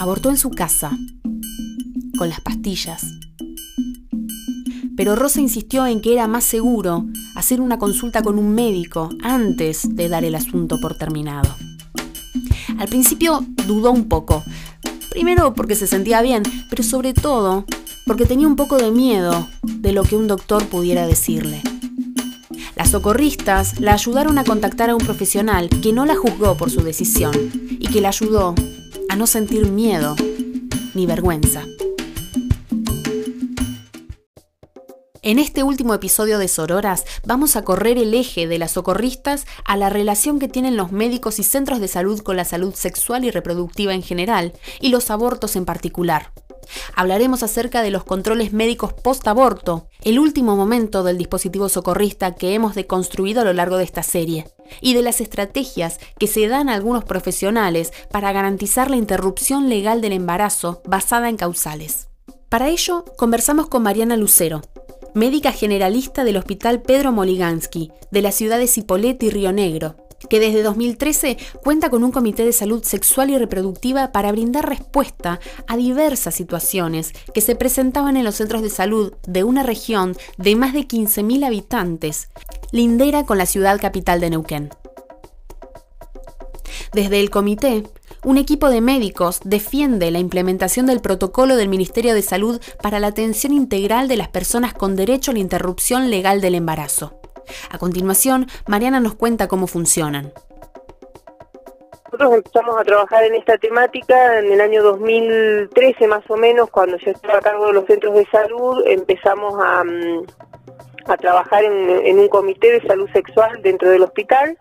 abortó en su casa, con las pastillas. Pero Rosa insistió en que era más seguro hacer una consulta con un médico antes de dar el asunto por terminado. Al principio dudó un poco, primero porque se sentía bien, pero sobre todo porque tenía un poco de miedo de lo que un doctor pudiera decirle. Las socorristas la ayudaron a contactar a un profesional que no la juzgó por su decisión y que la ayudó a no sentir miedo ni vergüenza. En este último episodio de Sororas vamos a correr el eje de las socorristas a la relación que tienen los médicos y centros de salud con la salud sexual y reproductiva en general y los abortos en particular. Hablaremos acerca de los controles médicos post-aborto, el último momento del dispositivo socorrista que hemos deconstruido a lo largo de esta serie, y de las estrategias que se dan a algunos profesionales para garantizar la interrupción legal del embarazo basada en causales. Para ello, conversamos con Mariana Lucero, médica generalista del Hospital Pedro Moligansky, de las ciudades Cipolletti y Río Negro, que desde 2013 cuenta con un comité de salud sexual y reproductiva para brindar respuesta a diversas situaciones que se presentaban en los centros de salud de una región de más de 15.000 habitantes, lindera con la ciudad capital de Neuquén. Desde el comité, un equipo de médicos defiende la implementación del protocolo del Ministerio de Salud para la atención integral de las personas con derecho a la interrupción legal del embarazo. A continuación, Mariana nos cuenta cómo funcionan. Nosotros empezamos a trabajar en esta temática en el año 2013 más o menos, cuando yo estaba a cargo de los centros de salud, empezamos a, mm, trabajar en, un comité de salud sexual dentro del hospital,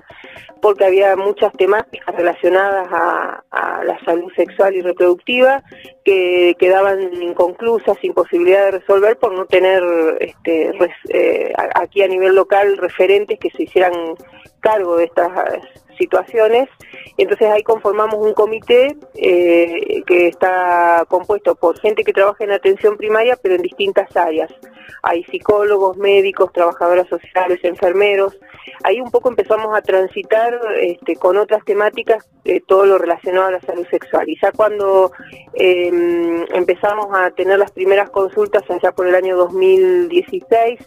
porque había muchas temáticas relacionadas a, la salud sexual y reproductiva que quedaban inconclusas, sin posibilidad de resolver por no tener este, eh, aquí a nivel local referentes que se hicieran cargo de estas situaciones. Entonces ahí conformamos un comité eh, que está compuesto por gente que trabaja en atención primaria, pero en distintas áreas. Hay psicólogos, médicos, trabajadoras sociales, enfermeros. Ahí un poco empezamos a transitar este, con otras temáticas eh, todo lo relacionado a la salud sexual. Y ya cuando em, empezamos a tener las primeras consultas allá por el año 2016,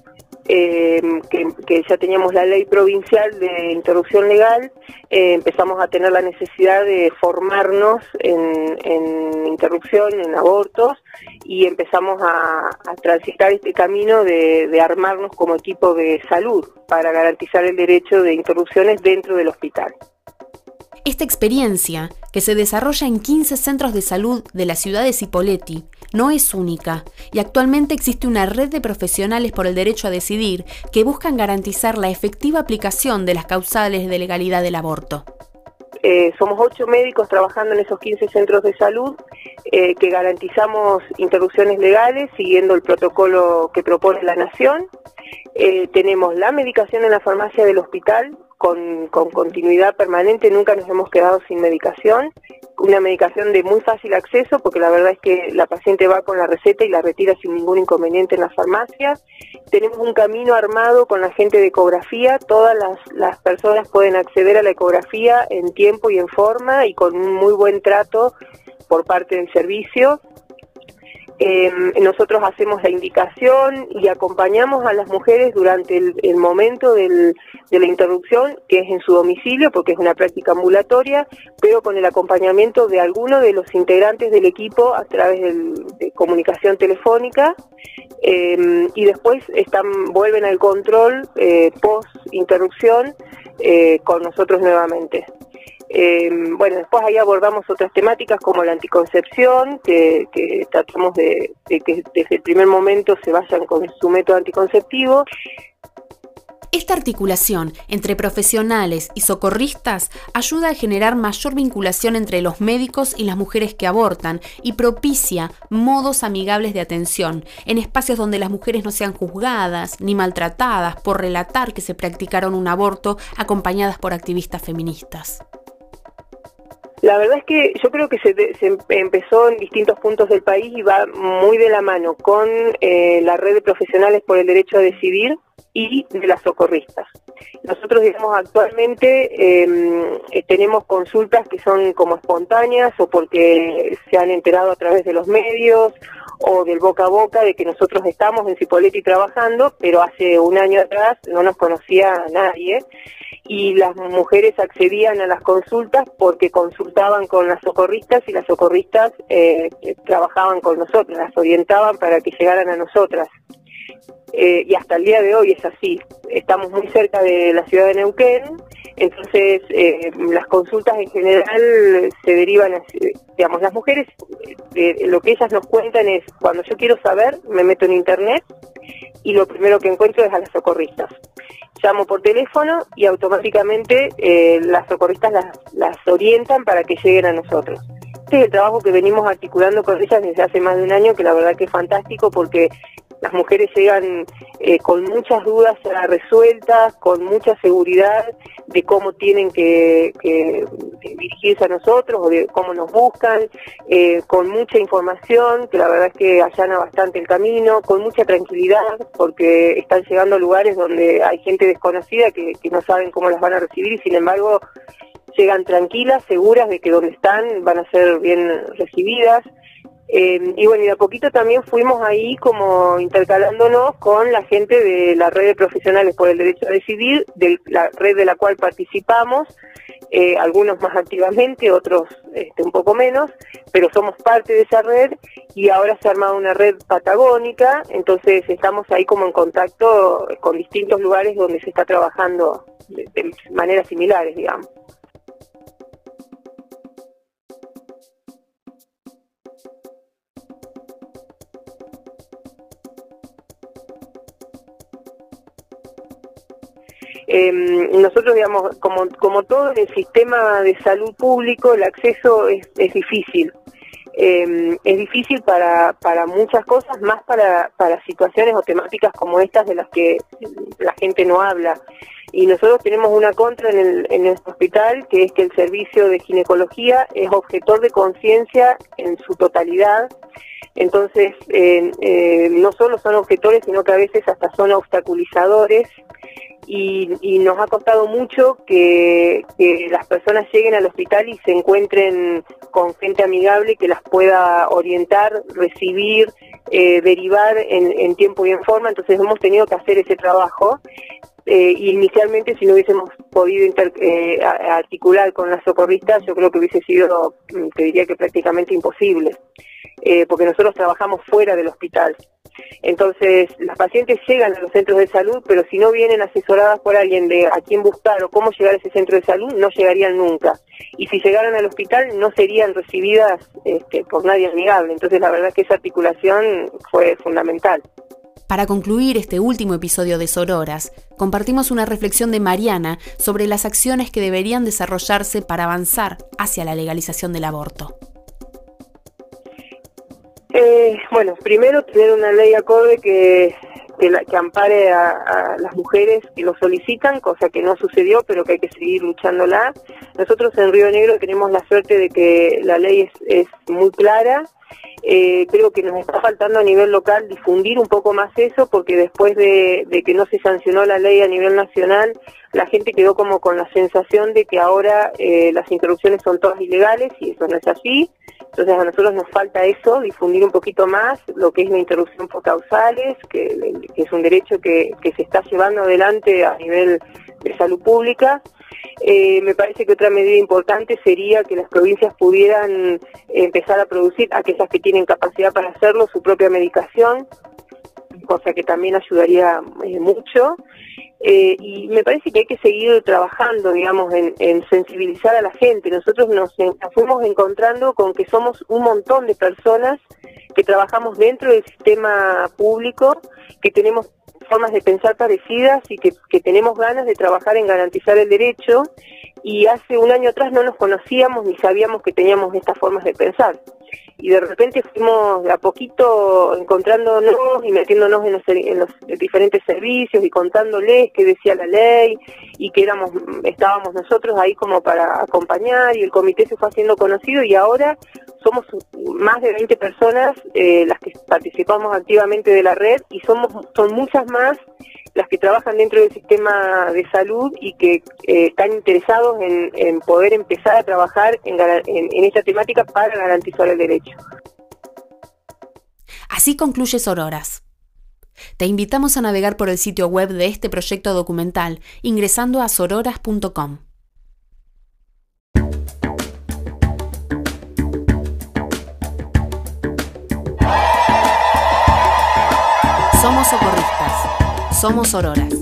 eh, que, ya teníamos la ley provincial de interrupción legal, eh, empezamos a tener la necesidad de formarnos en, interrupción, en abortos, y empezamos a, transitar este camino de, de, armarnos como equipo de salud para garantizar el derecho de interrupciones dentro del hospital. Esta experiencia, que se desarrolla en 15 centros de salud de la ciudad de Cipolletti, no es única y actualmente existe una red de profesionales por el derecho a decidir que buscan garantizar la efectiva aplicación de las causales de legalidad del aborto. Eh, somos ocho médicos trabajando en esos 15 centros de salud eh, que garantizamos interrupciones legales siguiendo el protocolo que propone la Nación. Eh, tenemos la medicación en la farmacia del hospital con, con continuidad permanente, nunca nos hemos quedado sin medicación una medicación de muy fácil acceso, porque la verdad es que la paciente va con la receta y la retira sin ningún inconveniente en la farmacia. Tenemos un camino armado con la gente de ecografía, todas las, personas pueden acceder a la ecografía en tiempo y en forma y con un muy buen trato por parte del servicio. Em, nosotros hacemos la indicación y acompañamos a las mujeres durante el, momento de la interrupción, que es en su domicilio, porque es una práctica ambulatoria, pero con el acompañamiento de alguno de los integrantes del equipo a través de comunicación telefónica. Em, y después están, vuelven al control eh, post interrupción eh, con nosotros nuevamente. Eh, bueno, después ahí abordamos otras temáticas como la anticoncepción, que, tratamos de, que desde el primer momento se vayan con su método anticonceptivo. Esta articulación entre profesionales y socorristas ayuda a generar mayor vinculación entre los médicos y las mujeres que abortan y propicia modos amigables de atención en espacios donde las mujeres no sean juzgadas ni maltratadas por relatar que se practicaron un aborto acompañadas por activistas feministas. La verdad es que yo creo que se, empezó en distintos puntos del país y va muy de la mano con eh, la red de profesionales por el derecho a decidir y de las socorristas. Nosotros, digamos, actualmente em, eh, tenemos consultas que son como espontáneas o porque se han enterado a través de los medios o del boca a boca de que nosotros estamos en Cipolletti trabajando, pero hace un año atrás no nos conocía nadie y las mujeres accedían a las consultas porque consultaban con las socorristas y las socorristas eh, trabajaban con nosotros, las orientaban para que llegaran a nosotras. Eh, y hasta el día de hoy es así. Estamos muy cerca de la ciudad de Neuquén, entonces eh, las consultas en general se derivan, digamos, las mujeres, lo que ellas nos cuentan es, cuando yo quiero saber, me meto en internet y lo primero que encuentro es a las socorristas llamo por teléfono y automáticamente eh, las socorristas las, las orientan para que lleguen a nosotros. Este es el trabajo que venimos articulando con ellas desde hace más de un año, que la verdad que es fantástico porque las mujeres llegan eh, con muchas dudas resueltas, con mucha seguridad de cómo tienen que, dirigirse a nosotros o de cómo nos buscan, eh, con mucha información, que la verdad es que allana bastante el camino, con mucha tranquilidad, porque están llegando a lugares donde hay gente desconocida que, que no saben cómo las van a recibir y sin embargo llegan tranquilas, seguras de que donde están van a ser bien recibidas. Eh, y bueno, y de a poquito también fuimos ahí como intercalándonos con la gente de la red de profesionales por el derecho a decidir, de la red de la cual participamos, eh, algunos más activamente, otros este, un poco menos, pero somos parte de esa red y ahora se ha armado una red patagónica, entonces estamos ahí como en contacto con distintos lugares donde se está trabajando de maneras similares, digamos. Em, nosotros, digamos, como, como todo en el sistema de salud público, el acceso es, es difícil. Em, es difícil para, para muchas cosas, más para, para situaciones o temáticas como estas de las que la gente no habla. Y nosotros tenemos una contra en el, en el hospital, que es que el servicio de ginecología es objetor de conciencia en su totalidad. Entonces, eh, no solo son objetores, sino que a veces hasta son obstaculizadores y, nos ha costado mucho que, las personas lleguen al hospital y se encuentren con gente amigable que las pueda orientar, recibir, eh, derivar en, tiempo y en forma. Entonces hemos tenido que hacer ese trabajo. Eh, y inicialmente si no hubiésemos podido eh, articular con las socorristas, yo creo que hubiese sido, mm, te diría que prácticamente imposible, porque nosotros trabajamos fuera del hospital. Entonces, las pacientes llegan a los centros de salud, pero si no vienen asesoradas por alguien de a quién buscar o cómo llegar a ese centro de salud, no llegarían nunca. Y si llegaran al hospital, no serían recibidas este, por nadie amigable. Entonces, la verdad que esa articulación fue fundamental. Para concluir este último episodio de Sororas, compartimos una reflexión de Mariana sobre las acciones que deberían desarrollarse para avanzar hacia la legalización del aborto. Bueno, primero tener una ley acorde que, que, ampare a, las mujeres que lo solicitan, cosa que no sucedió, pero que hay que seguir luchándola. Nosotros en Río Negro tenemos la suerte de que la ley es, muy clara. Eh, creo que nos está faltando a nivel local difundir un poco más eso, porque después de, que no se sancionó la ley a nivel nacional, la gente quedó como con la sensación de que ahora eh, las interrupciones son todas ilegales y eso no es así. Entonces a nosotros nos falta eso, difundir un poquito más lo que es la interrupción por causales, que, es un derecho que, se está llevando adelante a nivel de salud pública. Eh, me parece que otra medida importante sería que las provincias pudieran empezar a producir, aquellas que tienen capacidad para hacerlo, su propia medicación, cosa que también ayudaría eh, mucho. Eh, y me parece que hay que seguir trabajando, digamos, en, sensibilizar a la gente. Nosotros nos, fuimos encontrando con que somos un montón de personas que trabajamos dentro del sistema público, que tenemos formas de pensar parecidas y que tenemos ganas de trabajar en garantizar el derecho. Y hace un año atrás no nos conocíamos ni sabíamos que teníamos estas formas de pensar y de repente fuimos de a poquito encontrándonos y metiéndonos en los, diferentes servicios y contándoles qué decía la ley y que éramos estábamos nosotros ahí como para acompañar y el comité se fue haciendo conocido y ahora somos más de 20 personas eh, las que participamos activamente de la red y somos son muchas más las que trabajan dentro del sistema de salud y que eh, están interesados en, poder empezar a trabajar en, en esta temática para garantizar el derecho. Así concluye Sororas. Te invitamos a navegar por el sitio web de este proyecto documental ingresando a sororas.com. Somos socorristas. Somos Auroras.